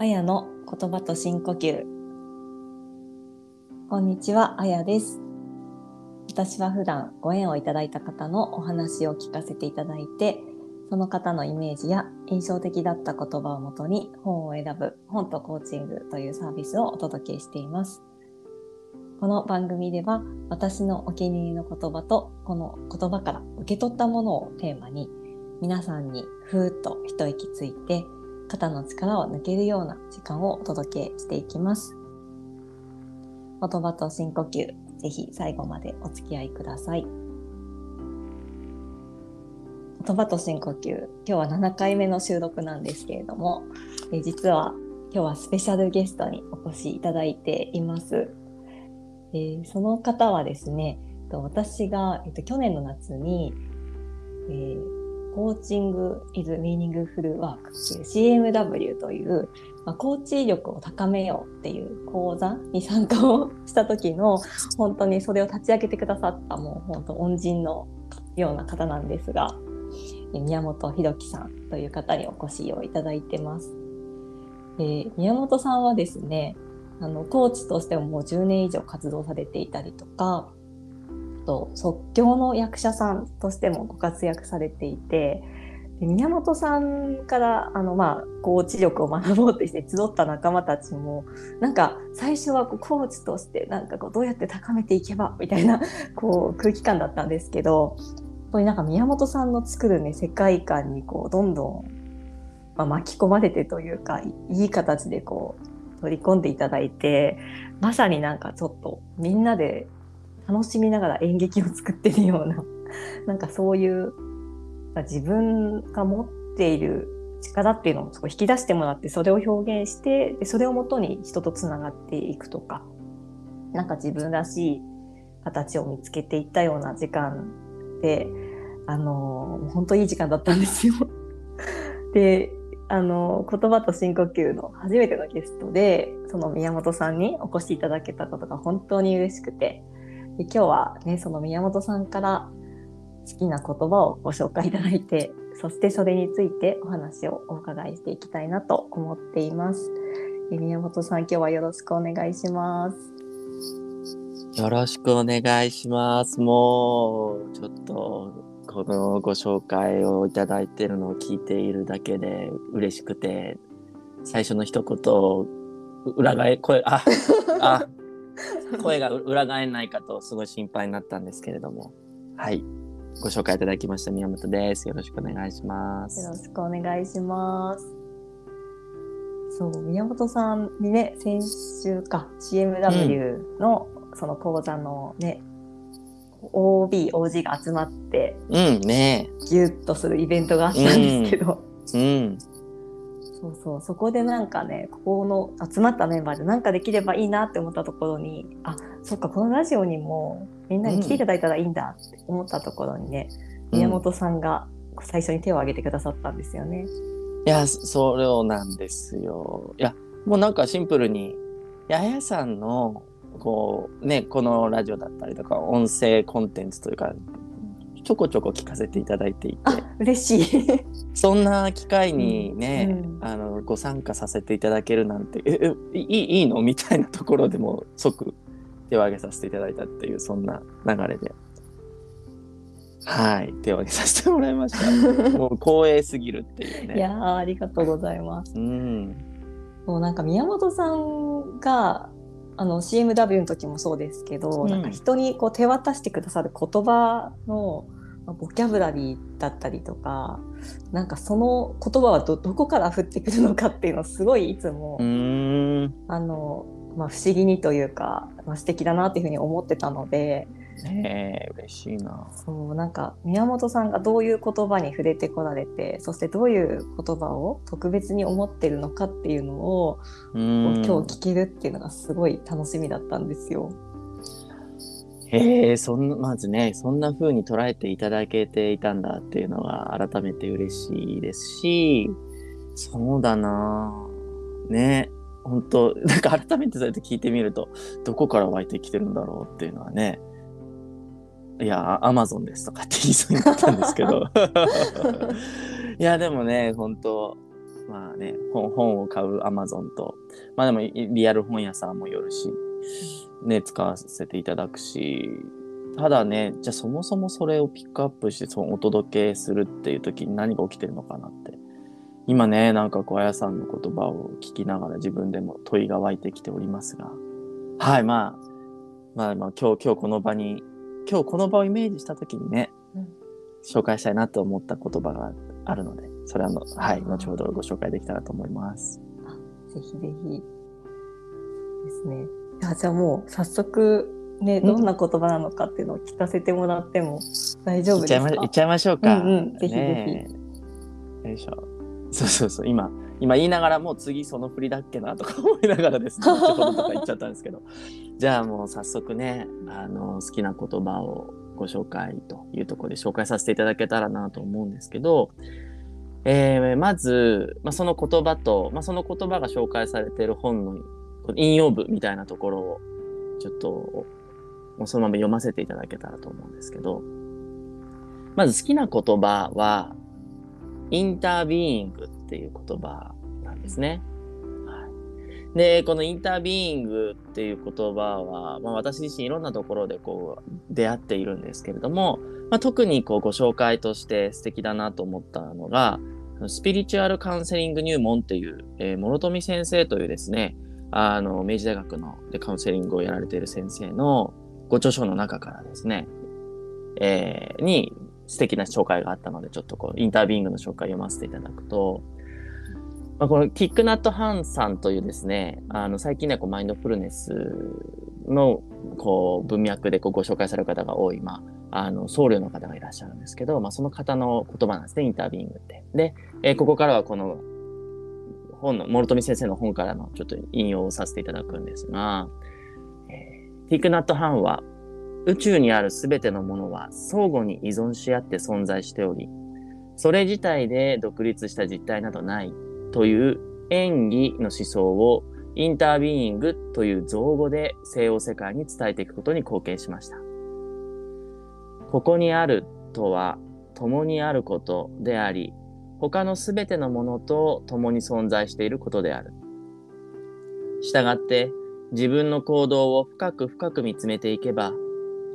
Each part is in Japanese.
あやの言葉と深呼吸。こんにちは、あやです。私は普段ご縁をいただいた方のお話を聞かせていただいて、その方のイメージや印象的だった言葉をもとに本を選ぶ本とコーチングというサービスをお届けしています。この番組では私のお気に入りの言葉とこの言葉から受け取ったものをテーマに皆さんにふーっと一息ついて肩の力を抜けるような時間をお届けしていきます。言葉と深呼吸、ぜひ最後までお付き合いください。言葉と深呼吸、今日は7回目の収録なんですけれども、え実は今日はスペシャルゲストにお越しいただいています。えーその方はですね、私が、えっと、去年の夏に、えーコーチング is meaningful work っていう CMW という、まあ、コーチ力を高めようっていう講座に参加をした時の本当にそれを立ち上げてくださったもう本当恩人のような方なんですが宮本博樹さんという方にお越しをいただいてます。えー宮本さんはですねあのコーチとしてももう10年以上活動されていたりとかと即興の役者さんとしてもご活躍されていて宮本さんからあの、まあ、コーチ力を学ぼうとして集った仲間たちもなんか最初はこうコーチとしてなんかこうどうやって高めていけばみたいなこう空気感だったんですけどやっぱりなんか宮本さんの作るね世界観にこうどんどん、まあ、巻き込まれてというかいい形でこう取り込んでいただいてまさになんかちょっとみんなで楽しみながら演劇を作ってるような なんかそういうま自分が持っている力っていうのをそこ引き出してもらってそれを表現してでそれをもとに人とつながっていくとかなんか自分らしい形を見つけていったような時間であの本当いい時間だったんですよ。であの言葉と深呼吸の初めてのゲストでその宮本さんにお越しいただけたことが本当に嬉しくてで今日はねその宮本さんから好きな言葉をご紹介いただいてそしてそれについてお話をお伺いしていきたいなと思っています。え宮本さん今日はよろしくお願いします。よろしくお願いします。もう、ちょっと、このご紹介をいただいてるのを聞いているだけで嬉しくて、最初の一言、裏返、声、あ、あ、声が裏返らないかとすごい心配になったんですけれども。はい。ご紹介いただきました宮本です。よろしくお願いしまよろす。しくお願いします。そう、宮本さんにね、先週か、CMW のその講座のね、OB、OG が集まって、うん、ねギュッとするイベントがあったんですけど、え。うん。そうそう、そこでなんかね、ここの集まったメンバーでなんかできればいいなって思ったところに、あ、そっか、このラジオにもみんなに来ていただいたらいいんだって思ったところにね、宮本さんが最初に手を挙げてくださったんですよね。いや、そそうなんですよ。いや、もうなんかシンプルに、ややさんの、こう、ね、このラジオだったりとか、音声コンテンツというか、ちょこちょこ聞かせていただいていて、あ、嬉しい。そんな機会にね、うんあの、ご参加させていただけるなんて、え、えいいいいの？みたいなところでも即手を挙げさせていただいたっていう、そんな流れで。はい、手を挙げさせてもらいました。もう光栄すぎるっていうね。いやーありがとうございます。うん。もうなんか宮本さんがあの CMW の時もそうですけど、うんなんか人にこう手渡してくださる言葉のまあボキャブラリーだったりとかなんかその言葉はどどこから降ってくるのかっていうのをすごいいつも。あのまあ、不思議にというか、まあ、素敵だなっていうふうに思ってたのでねえ、嬉しいな。そうなんか宮本さんがどういう言葉に触れてこられてそしてどういう言葉を特別に思ってるのかっていうのを今日聞けるっていうのがすごい楽しみだったんですよ。へえ、そんな、まずね、そんな風に捉えていただけていたんだっていうのは改めて嬉しいですし、そうだな。ね、本当なんか改めてそうやって聞いてみると、どこから湧いてきてるんだろうっていうのはね、いや、アマゾンですとかって言いそうになったんですけど。いや、でもね、本当まあね、本本を買うアマゾンと、まあでもリアル本屋さんもよるし、ね、使わせていただくし、ただね、じゃあそもそもそれをピックアップしてそのお届けするっていう時に何が起きてるのかなって。今ね、なんかこう、あやさんの言葉を聞きながら自分でも問いが湧いてきておりますが、はい、まあ、まあまあ今日、今日この場に、今日この場をイメージした時にね、うん、紹介したいなと思った言葉があるので、それはの、はい、後ほどご紹介できたらと思います。ぜひぜひ。ですね。じゃあもう早速、ね、どんな言葉なのかっていうのを聞かせてもらっても大丈夫ですか？いっちゃいましょうか。うんうん、ぜひぜひ。よいしょ。そうそうそう、今、今言いながらもう次その振りだっけなとか思いながらですね、後ほどとか言っちゃったんですけど。じゃあもう早速ね、あの、好きな言葉をご紹介というところで紹介させていただけたらなと思うんですけど、えー、まず、まあ、その言葉と、まあ、その言葉が紹介されている本の引用部みたいなところをちょっともうそのまま読ませていただけたらと思うんですけど、まず好きな言葉は、インタービーイングっていう言葉なんですね。で、このインタービーイングっていう言葉は、まあ、私自身いろんなところでこう出会っているんですけれども、まあ、特にこうご紹介として素敵だなと思ったのが、スピリチュアルカウンセリング入門っていう、えー、諸富先生というですね、あの、明治大学のでカウンセリングをやられている先生のご著書の中からですね、えー、に素敵な紹介があったので、ちょっとこう、インタービングの紹介を読ませていただくと、まあ、このキックナット・ハンさんというですね、あの最近ね、こうマインドフルネスのこう文脈でこうご紹介される方が多い、まあ、あの僧侶の方がいらっしゃるんですけど、まあ、その方の言葉なんですね、インタービングって。で、えー、ここからはこの本の、諸富先生の本からのちょっと引用をさせていただくんですが、えー、ティクナット・ハンは、宇宙にあるすべてのものは相互に依存し合って存在しており、それ自体で独立した実体などないという演技の思想をインタービーイングという造語で西洋世界に伝えていくことに貢献しました。ここにあるとは共にあることであり、他のすべてのものと共に存在していることである。したがって自分の行動を深く深く見つめていけば、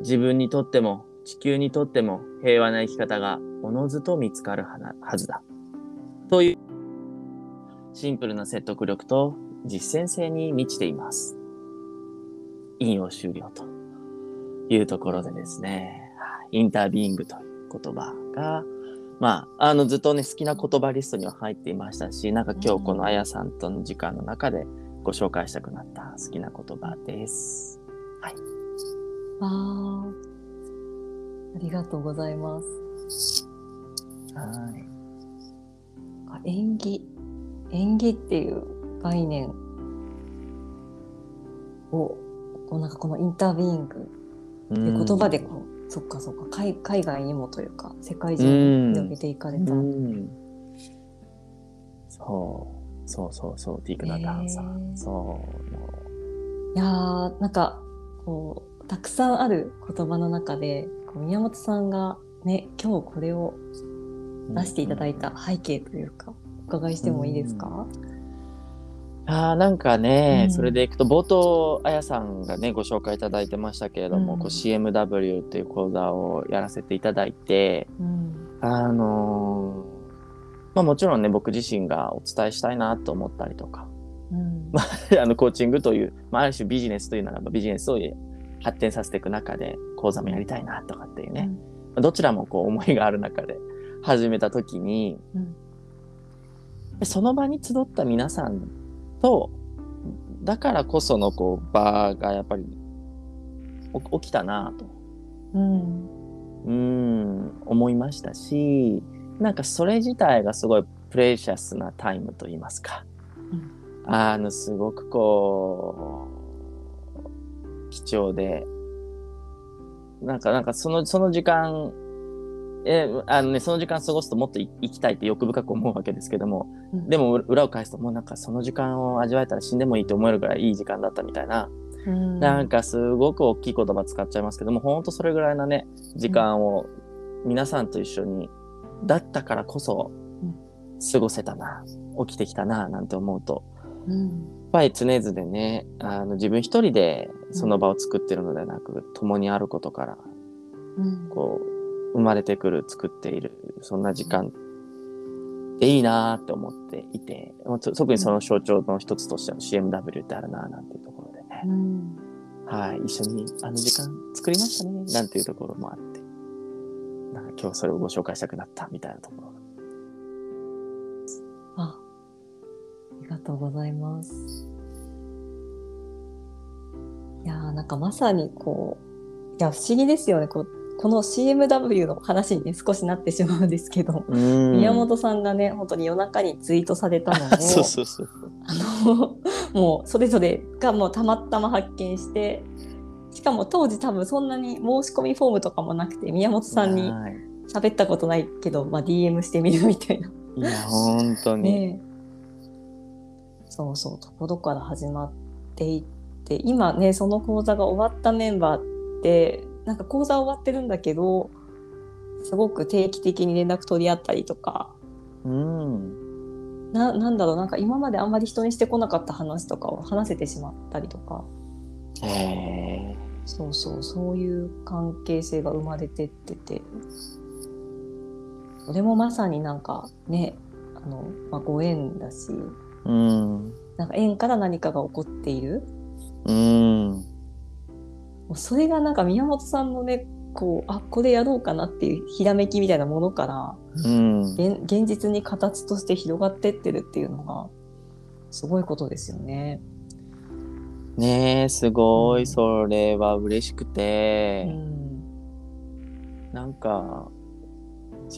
自分にとっても地球にとっても平和な生き方がおのずと見つかるはずだ。というシンプルな説得力と実践性に満ちています。引用終了というところでですね、インタービーングという言葉が、まあ、あの、ずっとね、好きな言葉リストには入っていましたし、なんか今日このあやさんとの時間の中でご紹介したくなった好きな言葉です？はい。ああ、ありがとうございます。はい。演技演技っていう概念をこうなんかこのインタービーイングっていう言葉でこう、そっかそっか。海海外にもというか世界中に広げていかれた。そう。そうそうそう。ティークナタンさん。そう。いやーなんかこうたくさんある言葉の中でこう宮本さんがね今日これを出していただいた背景というか、伺いしてもいいですか、あなんかね、うん、それでいくと冒頭あやさんがねご紹介いただいてましたけれども、うん、こう CMW という講座をやらせていただいて、うん、あのー、まあもちろんね僕自身がお伝えしたいなと思ったりとか、まあ、あのコーチングという、まあ、ある種ビジネスというならばビジネスを発展させていく中で講座もやりたいなとかっていうね、どちらもこう思いがある中で始めた時に、その場に集った皆さんと、だからこそのこう場がやっぱり起きたなと、うん、うん。思いましたしなんかそれ自体がすごいプレシャスなタイムと言いますか、うん、あのすごくこう貴重で。なんかなんかそのその時間えあのね、その時間過ごすともっと生きたいって欲深く思うわけですけども、うん、でも裏を返すともうなんかその時間を味わえたら死んでもいいと思えるぐらいいい時間だったみたいな、うん、なんかすごく大きい言葉使っちゃいますけどもほんとそれぐらいなね時間を皆さんと一緒にだったからこそ過ごせたな起きてきたななんて思うと。うん。やっぱり常々ねあの自分一人でその場を作ってるのではなく、共にあることからうん。こう生まれてくる作っているそんな時間でいいなって思っていて特にその象徴の一つとしての CMW ってあるななんていうところでね、うんはい一緒にあの時間作りましたねなんていうところもあってなんか今日それをご紹介したくなったみたいなところがあ、ありがとうございます。いやーなんかまさにこう、いや不思議ですよね。こうこの CMW の話にね少しなってしまうんですけど、うん。宮本さんがね本当に夜中にツイートされたのを あの もうそれぞれがもうたまたま発見してしかも当時多分そんなに申し込みフォームとかもなくて宮本さんにはい。喋ったことないけど、まあ、DM してみるみたいな。いや本当に、ねえ。そうそうところから始まっていって今ねその講座が終わったメンバーってなんか講座終わってるんだけどすごく定期的に連絡取り合ったりとか。うん。ななんだろうなんか今まであんまり人にしてこなかった話とかを話せてしまったりとか。そうそうそういう関係性が生まれてってて。それもまさになんかねあの、まあ、ご縁だし。うん。なんか縁から何かが起こっている。うんもうそれがなんか宮本さんのねこうあこれやろうかなっていうひらめきみたいなものからうん。現現実に形として広がってってるっていうのがすごいことですよね。ねえすごうん。いそれは嬉しくうて、ん。なんか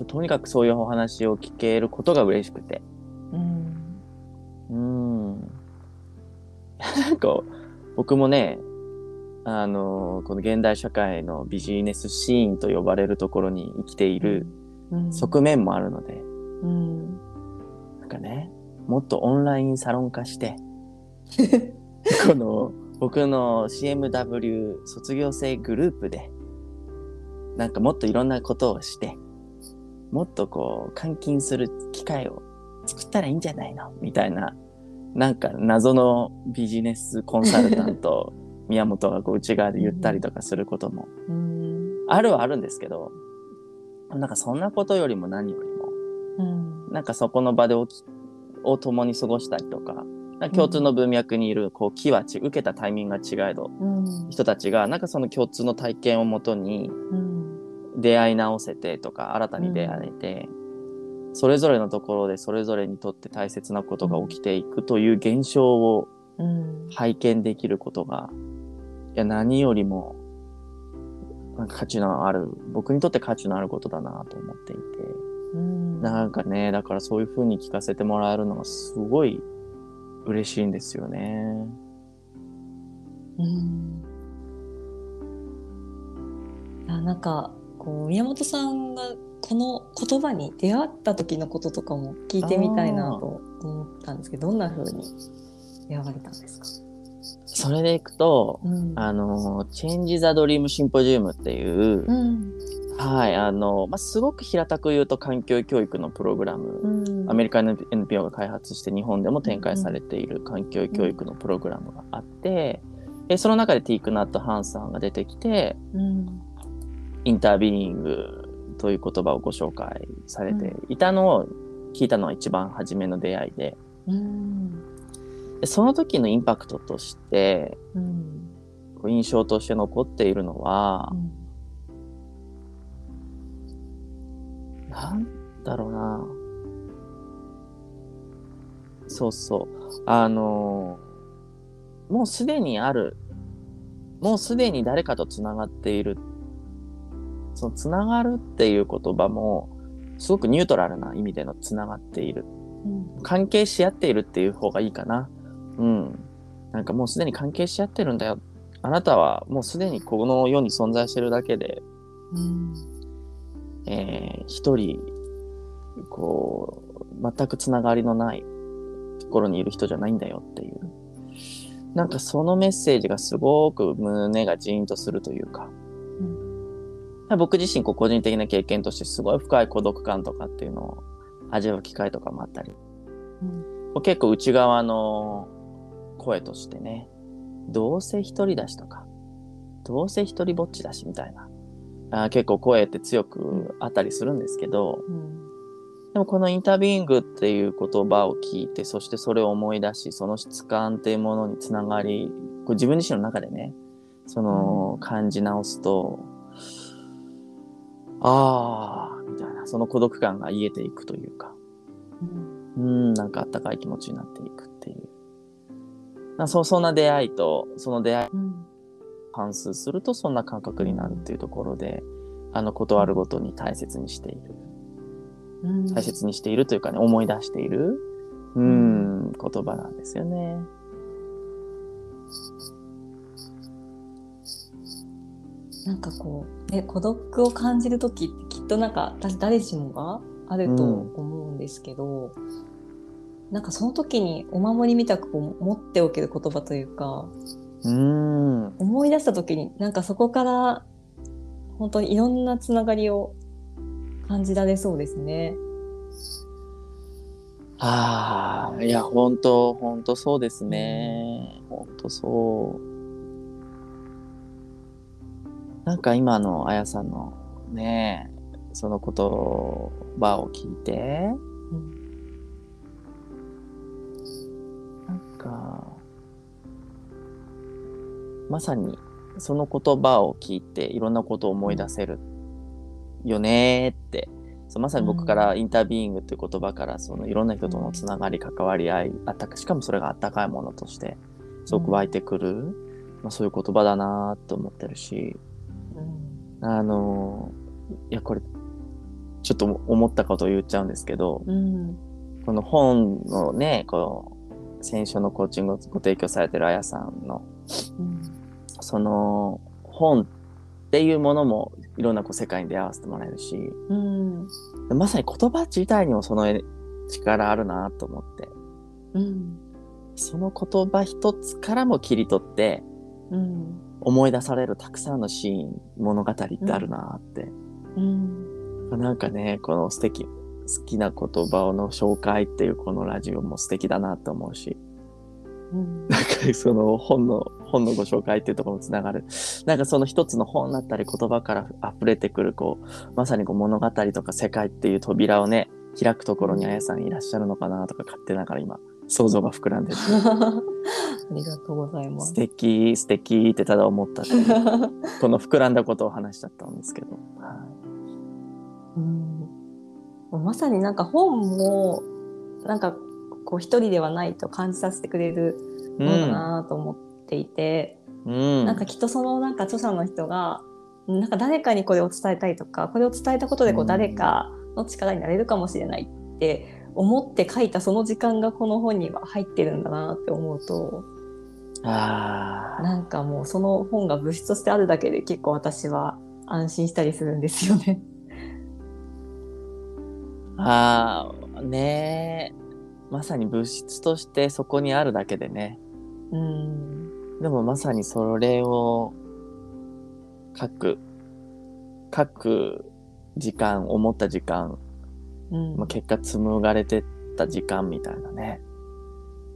とにかくそういうお話を聞けることが嬉しくて。うん。うん。なんか僕もねあのこの現代社会のビジネスシーンと呼ばれるところに生きているうん。側面もあるので、うん。なんかねもっとオンラインサロン化して この僕の CMW 卒業生グループでなんかもっといろんなことをしてもっとこう換金する機会を作ったらいいんじゃないの？みたいななんか謎のビジネスコンサルタント宮本がこう内側で言ったりとかすることもうん。あるはあるんですけどなんかそんなことよりも何よりもうん。なんかそこの場でおきを共に過ごしたりとか、共通の文脈にいる、こう、気はち、受けたタイミングが違えど、うん。人たちが、なんかその共通の体験をもとにうん。出会い直せてとか、新たに出会えて、それぞれのところでそれぞれにとって大切なことが起きていくという現象をうん。拝見できることが、いや、何よりも、なんか価値のある、僕にとって価値のあることだなと思っていて、うん。なんかね、だからそういう風に聞かせてもらえるのがすごい嬉しいんですよね。うん。いやなんかこう宮本さんがこの言葉に出会った時のこととかも聞いてみたいなと思ったんですけどどんな風に出会われたんですか、それでいくと、うん。あの、チェンジ・ザ・ドリーム・シンポジウムっていう、うん。はい、あの、まあ、すごく平たく言うと環境教育のプログラム、うん。アメリカの NPO が開発して日本でも展開されている環境教育のプログラムがあって、えその中でティークナット・ハンさんが出てきて、うん。インタービーイングという言葉をご紹介されていたのを聞いたのは一番初めの出会いで、うんでその時のインパクトとして、うん印象として残っているのは、なんだろうな。そうそう。あのーもうすでにある、もうすでに誰かとつながっている。そのつながるっていう言葉も、すごくニュートラルな意味でのつながっている。うん関係し合っているっていう方がいいかな。うん。なんかもうすでに関係し合ってるんだよ。あなたはもうすでにこの世に存在してるだけで、うんえー一人、こう、全くつながりのないところにいる人じゃないんだよっていう。なんかそのメッセージがすごく胸がジーンとするというか、僕自身こう個人的な経験としてすごい深い孤独感とかっていうのを味わう機会とかもあったりうん結構内側の声としてねどうせ一人だしとかどうせ一人ぼっちだしみたいな。あー結構声って強くあったりするんですけどうん。でもこのインタビューイングっていう言葉を聞いてそしてそれを思い出しその質感っていうものにつながりこう自分自身の中でねその感じ直すと、ああみたいなその孤独感が癒えていくというか。うん。うん、なんかあったかい気持ちになっていくっていう。なそうそんな出会いと、その出会いをうん反数するとそんな感覚になるっていうところで、あの、断るごとに大切にしている。うん大切にしているというかね、思い出している、うん、言葉なんですよね。なんかこう、ね、孤独を感じる時ってきっとなんか私誰しもがあると思うんですけど、なんかその時にお守りみたくこう持っておける言葉というかうん。思い出した時になんかそこから本当にいろんなつながりを感じられそうですね。ああ、いや、本当本当そうですね。本当そう。なんか今のあやさんのね、その言葉を聞いて、か、まさにその言葉を聞いていろんなことを思い出せる。よねーって、そうまさに僕からインタビューイングっていう言葉からそのいろんな人とのつながり、関わり合い、あったか、しかもそれがあったかいものとしてすごく湧いてくる、まあ、そういう言葉だなーと思ってるし、うん。あのーいや、これ、ちょっと思ったことを言っちゃうんですけど、うん。この本のね、この、選書のコーチングをご提供されてるあやさんの、うん。その本っていうものもいろんなこう世界に出会わせてもらえるし、うん。まさに言葉自体にもその力あるなと思って、うん。その言葉一つからも切り取ってうん。思い出されるたくさんのシーン、物語ってあるなって。うん。なんかね、この素敵、好きな言葉の紹介っていうこのラジオも素敵だなと思うし、うんなんかその本の、本のご紹介っていうところにつながる。なんかその一つの本だったり言葉から溢れてくる、こう、まさにこう物語とか世界っていう扉をね、開くところにあやさんいらっしゃるのかなとか勝手ながら今、想像が膨らんでる。ありがとうございます素。敵、素敵ってただ思った この膨らんだことを話しちゃったんですけど。はうん、まさになんか本もなんかこう一人ではないと感じさせてくれるいものだなと思っていて、うん。なんかきっとそのなんか著者の人がなんか誰かにこれを伝えたいとかこれを伝えたことでこううん誰かの力になれるかもしれないって思って書いたその時間がこの本には入ってるんだなって思うとああ。なんかもうその本が物質としてあるだけで結構私は安心したりするんですよね。ああ、ねえ。まさに物質としてそこにあるだけでね。うんでもまさにそれを書く、書く時間、思った時間、うんまあ、結果紡がれてった時間みたいなね。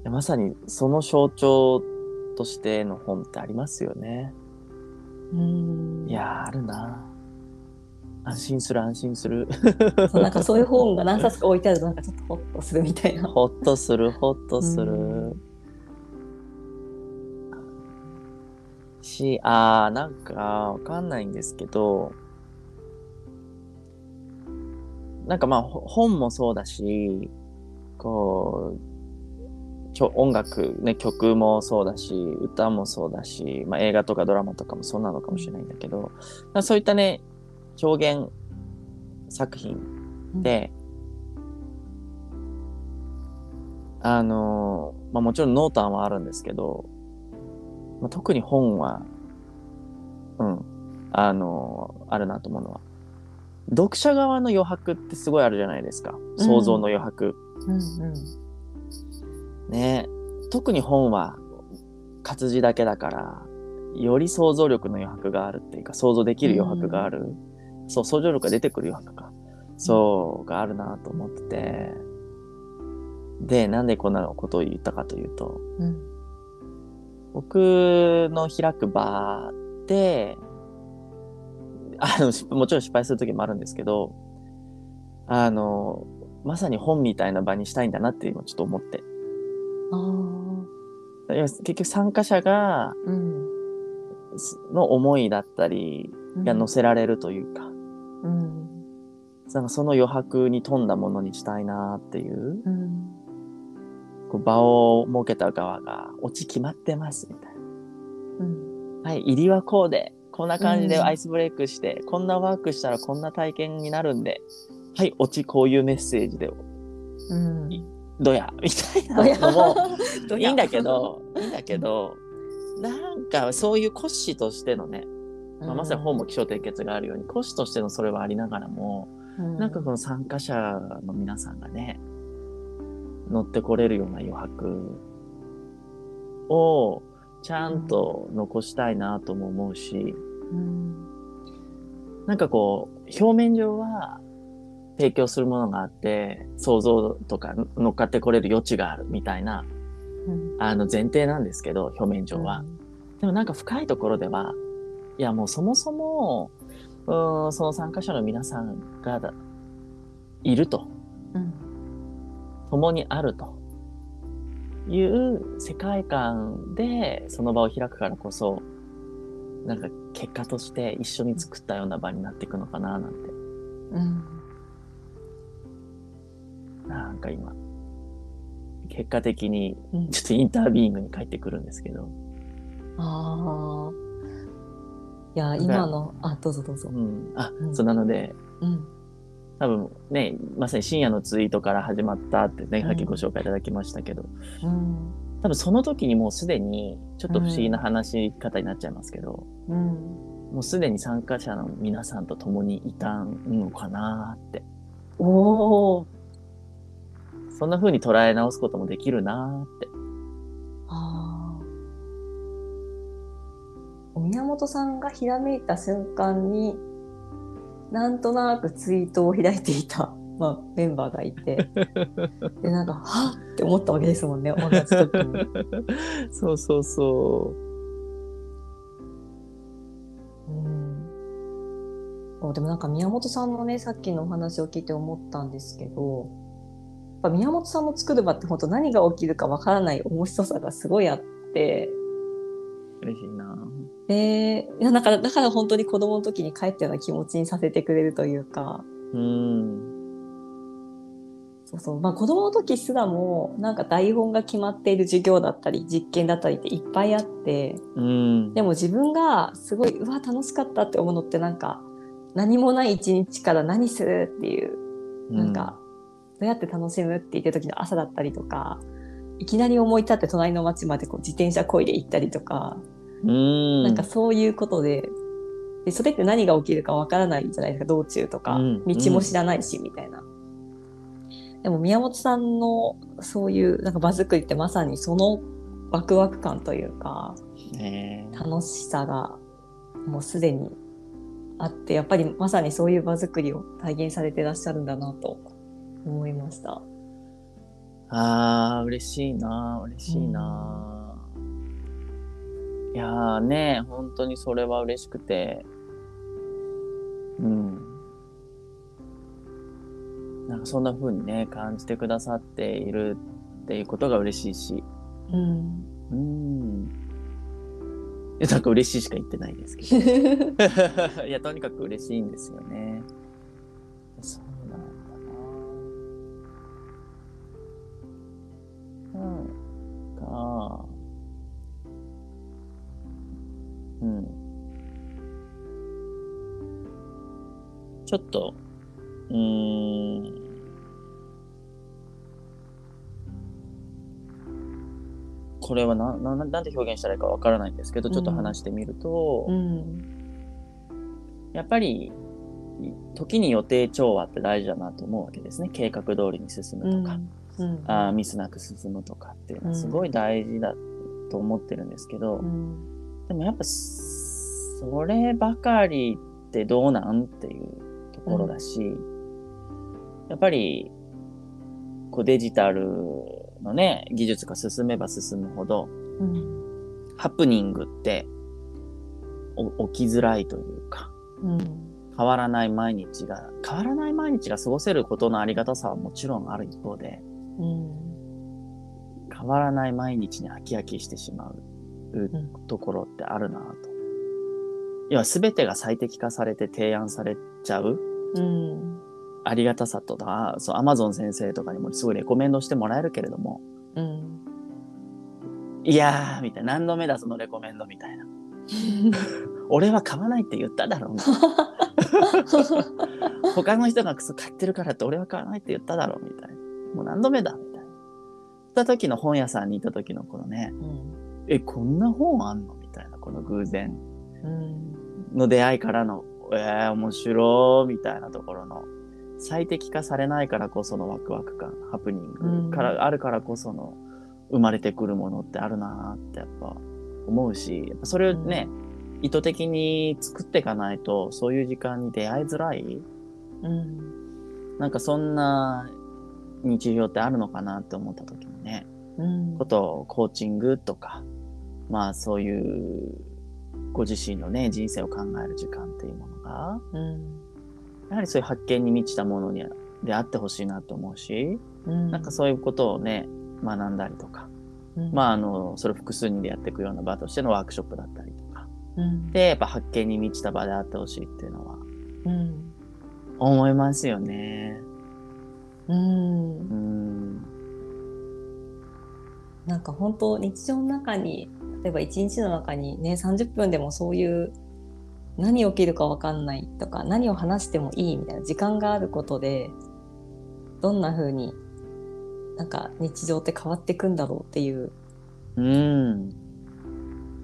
でまさにその象徴としての本ってありますよね。うんいやー、あるな。安心する、安心する。そうなんかそういう本が何冊か置いてあるとなんかちょっと ホッとするみたいな。ほっとする、ほっとする。うんし、あー、なんか、わかんないんですけど、なんかまあ、ほ本もそうだし、こう、きょ音楽、ね、曲もそうだし、歌もそうだし、まあ映画とかドラマとかもそうなのかもしれないんだけど、まあそういったね、表現作品で、あのーまあもちろん濃淡はあるんですけど、まあ、特に本は、うん、あのーあるなと思うのは、読者側の余白ってすごいあるじゃないですか。想像の余白。うんうんね特に本は活字だけだから、より想像力の余白があるっていうか、想像できる余白がある。そう、想像力が出てくる余白か。そうがあるなと思ってて。でなんでこんなことを言ったかというとうん。僕の開く場であのしもちろん失敗する時もあるんですけどあのまさに本みたいな場にしたいんだなって今ちょっと思って。あ結局参加者がうん。の思いだったりが載せられるというか、うん。なんかその余白に富んだものにしたいなっていううんこう場を設けた側がオチ決まってますみたいうんな。はい、入りはこうで、こんな感じでうん。アイスブレイクして、こんなワークしたらこんな体験になるんで、はい、オチこういうメッセージで、うん。どやみたいなのも いいんだけど、いいんだけど、なんかそういう骨子としてのね、まあ、まさに本も起承転結があるように、骨子としてのそれはありながらも、なんかこの参加者の皆さんがね、乗ってこれるような余白をちゃんと残したいなとも思うし、うん。なんかこう、表面上は提供するものがあって、想像とか乗っかってこれる余地があるみたいな、うん。あの前提なんですけど、表面上は。でもなんか深いところでは、いやもうそもそも、うーんその参加者の皆さんがだいると。うん。共にあるという世界観でその場を開くからこそなんか結果として一緒に作ったような場になっていくのかななんて。うん。なんか今結果的にうん。ちょっとインタービーイングに帰ってくるんですけど、ああいや今のあどうぞどうぞ。うん、あ、うん。そうなのでうん。多分ねまさに深夜のツイートから始まったってねうん。さっきご紹介いただきましたけど、うん。多分その時にもうすでにちょっと不思議な話し方になっちゃいますけど、うん。もうすでに参加者の皆さんと共にいたのかなって。おおそんな風に捉え直すこともできるなって。宮本さんがひらめいた瞬間になんとなくツイートを開いていた、まあ、メンバーがいて でなんかはっ？って思ったわけですもんね同じ時に。そうそうそううでもなんか宮本さんのねさっきのお話を聞いて思ったんですけどやっぱ宮本さんの作る場って本当何が起きるかわからない面白さがすごいあってう。嬉しいな。でいやだからだから本当に子供の時に帰ったような気持ちにさせてくれるというか。うん。そうそう。まあ子供の時すらもなんか台本が決まっている授業だったり実験だったりっていっぱいあって。うん。でも自分がすごいうわ楽しかったって思うのってなんか何もない一日から何するっていう。なんか、どうやって楽しむって言ってる時の朝だったりとか。いきなり思い立って隣の町までこう自転車こいで行ったりとか、うん。なんかそういうことででそれって何が起きるかわからないじゃないですか道中とか、うん道も知らないし、みたいな。でも宮本さんのそういうなんか場作りってまさにそのワクワク感というかねえ楽しさがもうすでにあってやっぱりまさにそういう場作りを体現されてらっしゃるんだなと思いました。ああ、嬉しいな。嬉しいな。いやーね、本当にそれは嬉しくて。うん。なんかそんな風にね、感じてくださっているっていうことが嬉しいし。うん、うん。いや、なんか嬉しいしか言ってないですけど。いや、とにかく嬉しいんですよね。そうなんだな。なんか、ちょっと、うーん。これはなななんて表現したらいいかわからないんですけど、ちょっと話してみると、うん、やっぱり時に予定調和って大事だなと思うわけですね。計画通りに進むとか、うん、あーミスなく進むとかっていうのはすごい大事だと思ってるんですけど、うん、でもやっぱそればかりってどうなんっていうところだし、やっぱり、こうデジタルのね、技術が進めば進むほど、うん。ハプニングってお起きづらいというか、うん。変わらない毎日が、変わらない毎日が過ごせることのありがたさはもちろんある一方で、うん。変わらない毎日に飽き飽きしてしまううんところってあるなと。要は全てが最適化されて提案されちゃううんありがたさとだ、そう、アマゾン先生とかにもすごいレコメンドしてもらえるけれども、うんいやー、みたいな、何度目だそのレコメンドみたいな。俺は買わないって言っただろうな。他の人がクソ買ってるからって俺は買わないって言っただろうみたいな。もう何度目だみたいな。行った時の本屋さんに行った時のこのね、うんえ、こんな本あんのみたいな、この偶然うんの出会いからの、えー、面白いみたいなところの、最適化されないからこそのワクワク感、ハプニングから、あるからこその生まれてくるものってあるなーってやっぱ思うし、やっぱそれをね、意図的に作っていかないと、そういう時間に出会いづらい、うんなんかそんな日常ってあるのかなって思った時にね、うん。ことをコーチングとか、まあそういうご自身のね、人生を考える時間っていうものが、うん。やはりそういう発見に満ちたものにであってほしいなと思うし、うん。なんかそういうことをね、学んだりとか、うん。まああの、それを複数人でやっていくような場としてのワークショップだったりとか、うん。で、やっぱ発見に満ちた場であってほしいっていうのはうん。思いますよね。うん。うん。なんか本当日常の中に例えば一日の中にね30分でもそういう何起きるか分かんないとか何を話してもいいみたいな時間があることでどんな風になんか日常って変わっていくんだろうっていううん。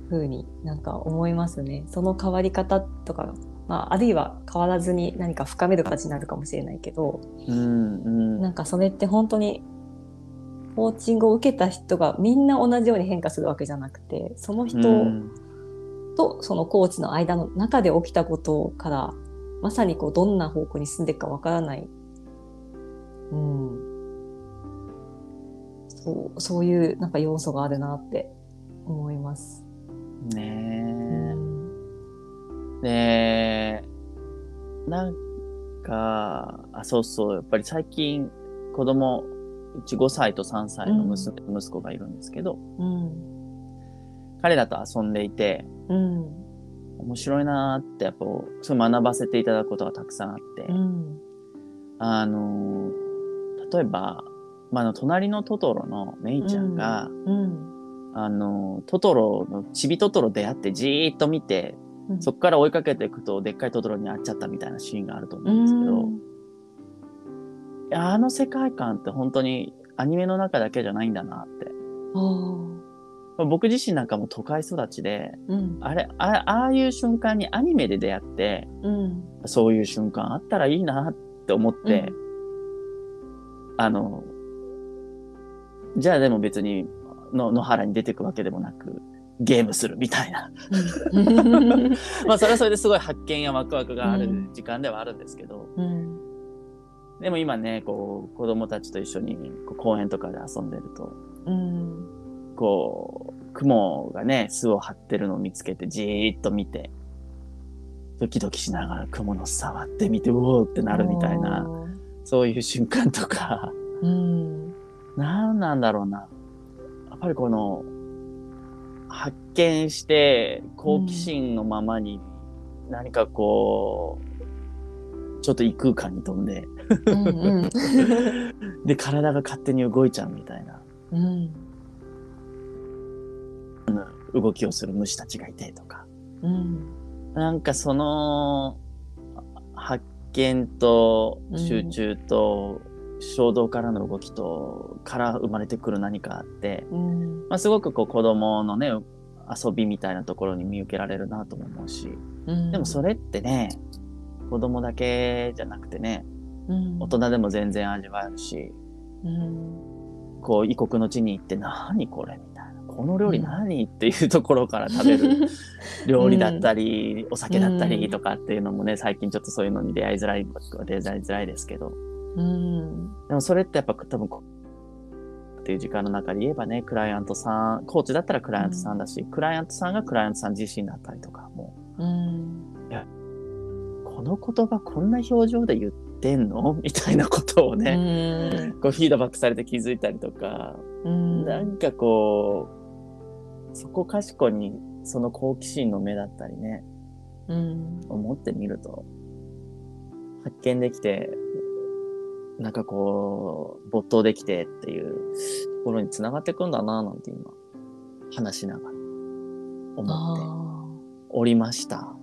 風になんか思いますね。その変わり方とか、まあ、あるいは変わらずに何か深める形になるかもしれないけどうん。うん。なんかそれって本当にコーチングを受けた人がみんな同じように変化するわけじゃなくてその人うんとそのコーチの間の中で起きたことからまさにこうどんな方向に進んでいくかわからない、うん、そうそういうなんか要素があるなって思います。うねんえ。で、なんか、あ、そうそう、やっぱり最近子供、うち5歳と3歳の娘、息子がいるんですけど、うん彼らと遊んでいて、うん。面白いなーってやっぱ、そう学ばせていただくことがたくさんあって、うん。あのー、例えば、まあ、あの、隣のトトロのメイちゃんが、うん。あの、トトロの、ちびトトロ出会ってじーっと見て、うん。そっから追いかけていくと、でっかいトトロに会っちゃったみたいなシーンがあると思うんですけど、あの世界観って本当にアニメの中だけじゃないんだなって。僕自身なんかも都会育ちで、うん。あれ、あああいう瞬間にアニメで出会って、うん。そういう瞬間あったらいいなって思って、あの、じゃあでも別にの野原に出てくわけでもなく、ゲームするみたいな。うん。まあそれはそれですごい発見やワクワクがある時間ではあるんですけど、うん。でも今ね、こう子供たちと一緒に公園とかで遊んでると、うんこう、雲がね、巣を張ってるのを見つけてじーっと見て、ドキドキしながら雲の触ってみて、うおーってなるみたいな、そういう瞬間とか、うん。なんなんだろうな。やっぱりこの、発見して、好奇心のままに、何かこう、ちょっと異空間に飛んで、うんうん。で、体が勝手に動いちゃうみたいな。うん動きをする虫たちがいてとか。うん。なんかその、発見と集中と、衝動からの動きと、から生まれてくる何かあって、うん。まあ、すごくこう子供のね、遊びみたいなところに見受けられるなとも思うし、うん。でもそれってね、子供だけじゃなくてね、うん。大人でも全然味わえるし、うん。こう異国の地に行って何これみたいな。この料理何、っていうところから食べる 料理だったり、お酒だったりとかっていうのもね、最近ちょっとそういうのに出会いづらい、出会いづらいですけど、うん。でもそれってやっぱ多分こっていう時間の中で言えばね、クライアントさん、コーチだったらクライアントさんだし、クライアントさんがクライアントさん自身だったりとか、もうん。う、この言葉こんな表情で言ってんの？みたいなことをね、ね。こうフィードバックされて気づいたりとか、うん。なんかこう、そこかしこにその好奇心の目だったりね、うん。思ってみると、発見できて、なんかこう、没頭できてっていうところに繋がっていくんだなぁなんて今、話しながら思ってあおりました。あ。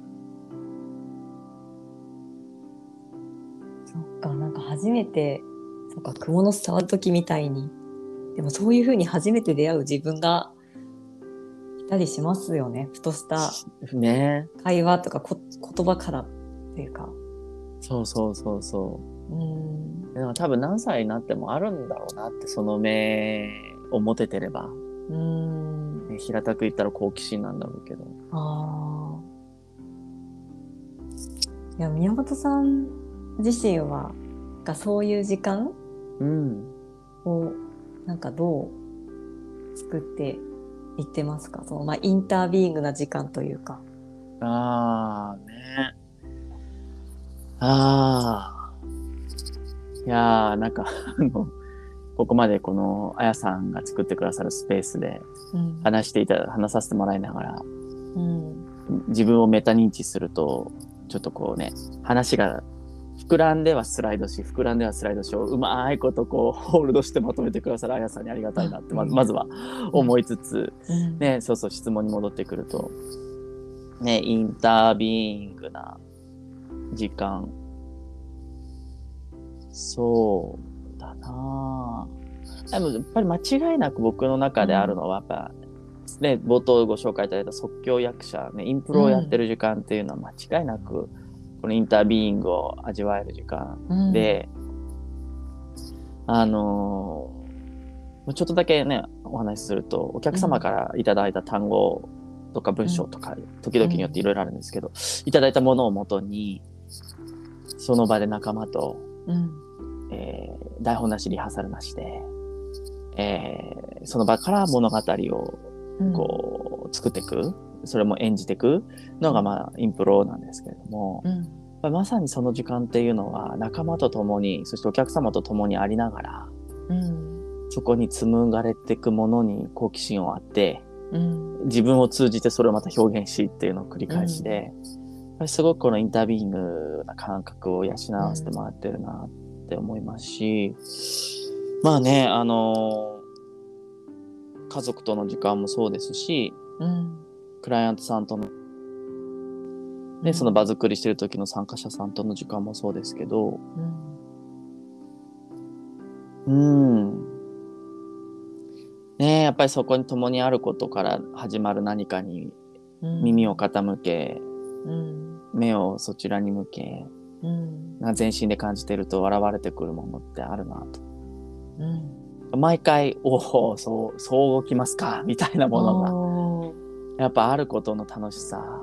そっか、なんか初めて、そっか、蜘蛛の巣触る時みたいに。でもそういうふうに初めて出会う自分がいたりしますよね。ふとしたね会話とかこ言葉からっていうか。そうそうそうそうん。う。でも多分何歳になってもあるんだろうなって、その目を持ててれば。うん。ね平たく言ったら好奇心なんだろうけど。ああ。いや、宮本さん自身は、がそういう時間うん。を、なんかどう作っていってますか？その、まあ、インタービーイングな時間というか。ああ、ね。ああ。いやー、なんか、あの、ここまでこの、あやさんが作ってくださるスペースでうん。話していた、話させてもらいながら、うん。自分をメタ認知すると、ちょっとこうね、話が膨らんではスライドし、膨らんではスライドしをうまいことこう、ホールドしてまとめてくださるあやさんにありがたいなって、まずまずは思いつつ、うん。ね、そうそう、質問に戻ってくると、ね、インタービーイングな時間。そうだなぁでも、やっぱり間違いなく僕の中であるのは、やっぱ、ね、冒頭ご紹介いただいた即興役者、ね、インプロをやってる時間っていうのは間違いなく、このインタービーイングを味わえる時間うん、で、あのーちょっとだけね、お話しすると、お客様からいただいた単語とか文章とか、時々によっていろいろあるんですけど、いただいたものをもとに、その場で仲間と、うん。えー台本なしリハーサルなしで、えーその場から物語をうん。こう作っていく、それも演じていくのがまあインプロなんですけれども、うん。まさにその時間っていうのは仲間と共に、そしてお客様と共にありながら、うん。そこに紡がれていくものに好奇心をあって、うん。自分を通じてそれをまた表現しっていうのを繰り返しで、やっぱりすごくこのインタビーイングな感覚を養わせてもらってるなって思いますし、まあね、あの家族との時間もそうですし、うん。クライアントさんとの、ね、その場作りしてる時の参加者さんとの時間もそうですけど、うん。うん。ねえやっぱりそこに共にあることから始まる何かにうん。耳を傾け、うん。目をそちらに向け、うん。全身で感じてると現れてくるものってあるなと。うん。毎回、おお、そう、そう動きますか、みたいなものが、やっぱあることの楽しさ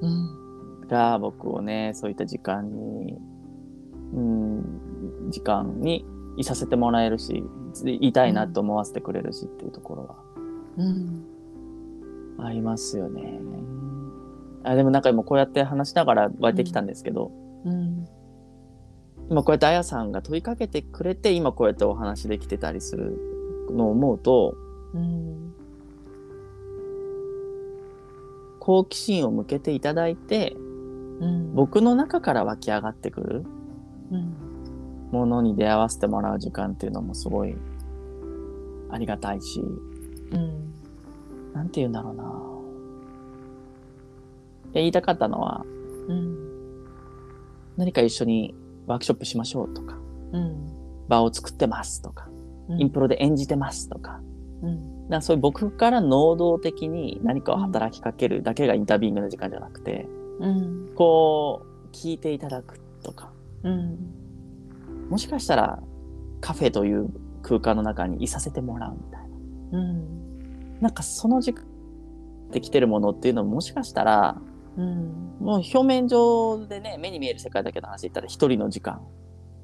うん。が僕をね、そういった時間に、うん、時間にいさせてもらえるし、いたいなと思わせてくれるしっていうところはうん。ありますよね。あでもなんか今こうやって話しながら湧いてきたんですけど、うん。今こうやってあやさんが問いかけてくれて今こうやってお話できてたりするのを思うとうん。好奇心を向けていただいてうん。僕の中から湧き上がってくるうん。ものに出会わせてもらう時間っていうのもすごいありがたいしうん。なんて言うんだろうな言いたかったのはうん。何か一緒にワークショップしましょうとかうん。場を作ってますとかうんインプロで演じてますとかうん。なそういう僕から能動的に何かを働きかけるだけがインタビューイングの時間じゃなくて、うん。こう、聞いていただくとか、うん。もしかしたらカフェという空間の中にいさせてもらうみたいな。うん。なんかその時間できてるものっていうのももしかしたら、うん。もう表面上でね、目に見える世界だけの話で言ったら一人の時間。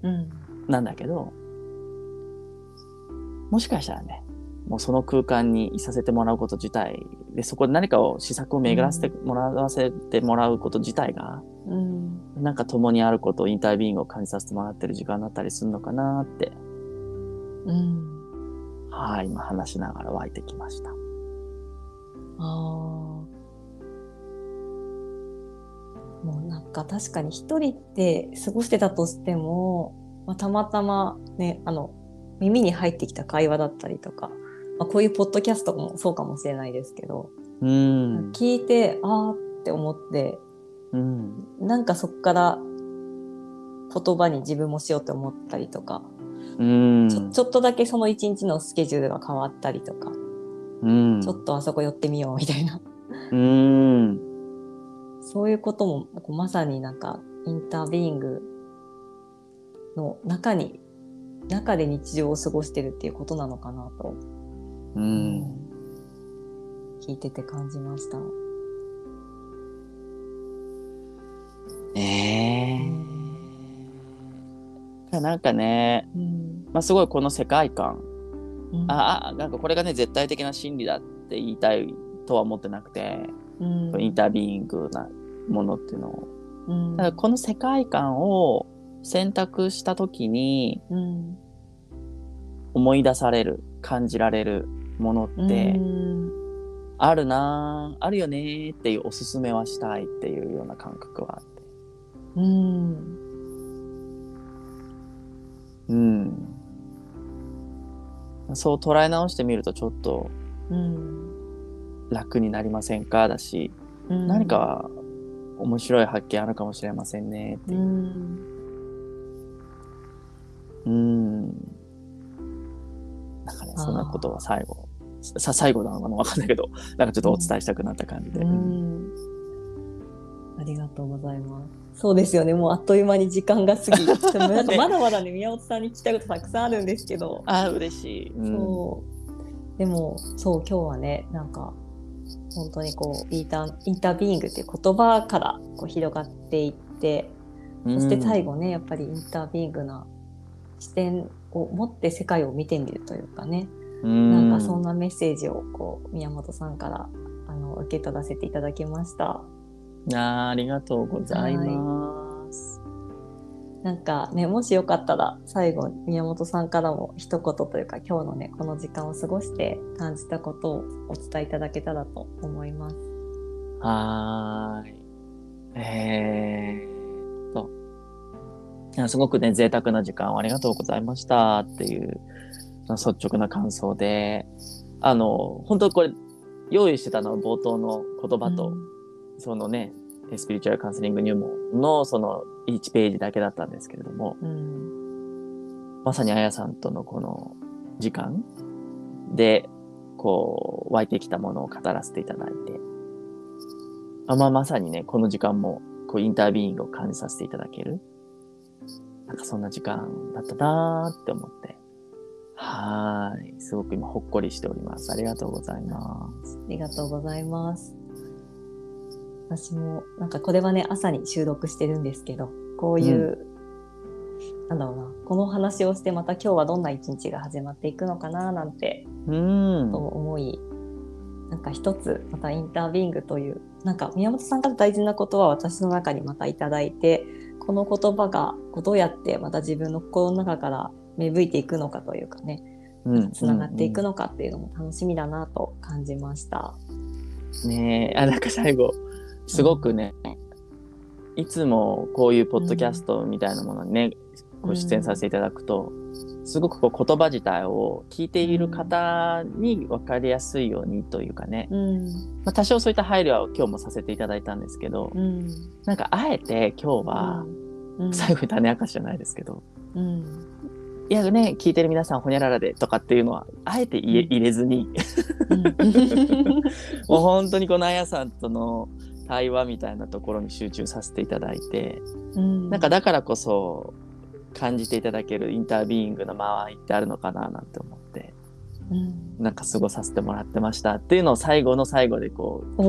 うん。なんだけどもしかしたらねもうその空間にいさせてもらうこと自体でそこで何かを試作を巡らせてもらわせてもらうこと自体が、うん。なんか共にあることインタービューイングを感じさせてもらってる時間だったりするのかなって。うん。はい今話しながら湧いてきました。あー。もうなんか確かに一人で過ごしてたとしても、まあ、たまたまねあの耳に入ってきた会話だったりとか、まあ、こういうポッドキャストもそうかもしれないですけど、うん。聞いてあーって思ってうん。なんかそこから言葉に自分もしようと思ったりとか、うん。ちょちょっとだけその一日のスケジュールが変わったりとか、うん。ちょっとあそこ寄ってみようみたいな。うん。そういうこともこうまさになんかインタービーイングの中に中で日常を過ごしてるっていうことなのかなと、うん。聞いてて感じました。ねえなん。かね、うん。まあ、すごいこの世界観うん。ああなん。かこれがね絶対的な真理だって言いたいとは思ってなくて、うん。インタビーイングなものっていうのをうん。だからこの世界観を選択した時に思い出される感じられるものってうん。あるなああるよねーっていうおすすめはしたいっていうような感覚はあって。うん。うん。そう捉え直してみるとちょっとうん楽になりませんかだし、うん。何か面白い発見あるかもしれませんねってう。いうん。うん。なんかねそんなことは最後さ最後なのかなわかんないけど なんかちょっとお伝えしたくなった感じで、うんありがとうございます。そうですよね。もうあっという間に時間が過ぎ。でもなんか まだまだね、宮本さんに聞きたいことたくさんあるんですけど。ああ嬉しい、うんそう。でも、そう、今日はね、なんか、本当にこう、インターインタービーイングっていう言葉からこう広がっていって、そして最後ね、やっぱりインタービーイングな視点を持って世界を見てみるというかね、うんなんかそんなメッセージをこう宮本さんからあの受け取らせていただきました。あーありがとうございます。なんかね、もしよかったら最後宮本さんからも一言というか今日のねこの時間を過ごして感じたことをお伝えいただけたらと思います。はーい。えーっと。すごくね、贅沢な時間をありがとうございましたっていう率直な感想で、あの、本当これ、用意してたのは冒頭の言葉と、そのね、スピリチュアルカウンセリング入門のその1ページだけだったんですけれども、うん、まさにあやさんとのこの時間で、こう、湧いてきたものを語らせていただいて、あまあ、まさにね、この時間も、こう、インタービーイングを感じさせていただける。なんかそんな時間だったなーって思って。はーい。すごく今ほっこりしております。ありがとうございます。ありがとうございます。私もなんかこれはね朝に収録してるんですけどこういう、なんだろうなこの話をしてまた今日はどんな一日が始まっていくのかななんてうーんと。思いなんか一つまたインタービングというなんか宮本さんから大事なことは私の中にまたいただいてこの言葉がどうやってまた自分の心の中から芽吹いていくのかというかねうんつながっていくの。のかっていうのも楽しみだなと感じました。ねえ、あ、なんか最後、すごくね、いつもこういうポッドキャストみたいなものにね、ご出演させていただくと、すごくこう言葉自体を聞いている方に分かりやすいようにというかね、うん。まあ、多少そういった配慮は今日もさせていただいたんですけど、うん。なんかあえて今日は、うん。最後に種明かしじゃないですけど、うんいやね、聞いてる皆さんほにゃららでとかっていうのは、あえて言えうん。入れずに、うん。もう本当にこのあやさんとの対話みたいなところに集中させていただいて、うん。なんかだからこそ感じていただけるインタービーイングの間合いってあるのかななんて思って、うん。なんか過ごさせてもらってましたっていうのを最後の最後でこう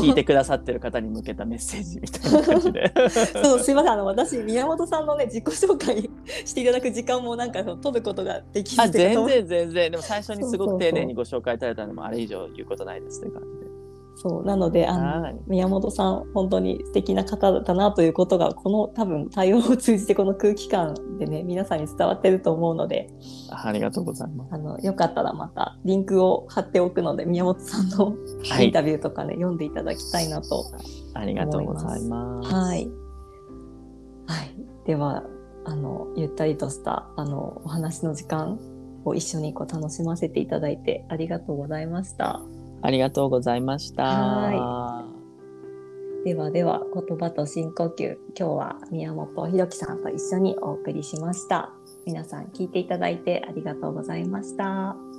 聞いてくださってる方に向けたメッセージみたいな感じで。そうすいません。あの私宮本さんのね自己紹介していただく時間もなんかその取ることができあずで全然全然。でも最初にすごく丁寧にご紹介いただいたのもあれ以上言うことないですという感じ。でそうなのであのはい宮本さん本当に素敵な方だなということがこの多分対応を通じてこの空気感でね皆さんに伝わってると思うのであありがとうございますあのよかったらまたリンクを貼っておくので宮本さんのはいインタビューとかね、読んでいただきたいなとありがとうございますはい。はい。では、あの、ゆったりとした、あの、お話の時間を一緒にこう楽しませていただいてありがとうございました。ありがとうございましたはではでは、言葉と深呼吸。今日は宮本ひろきさんと一緒にお送りしました。皆さん聞いていただいてありがとうございました。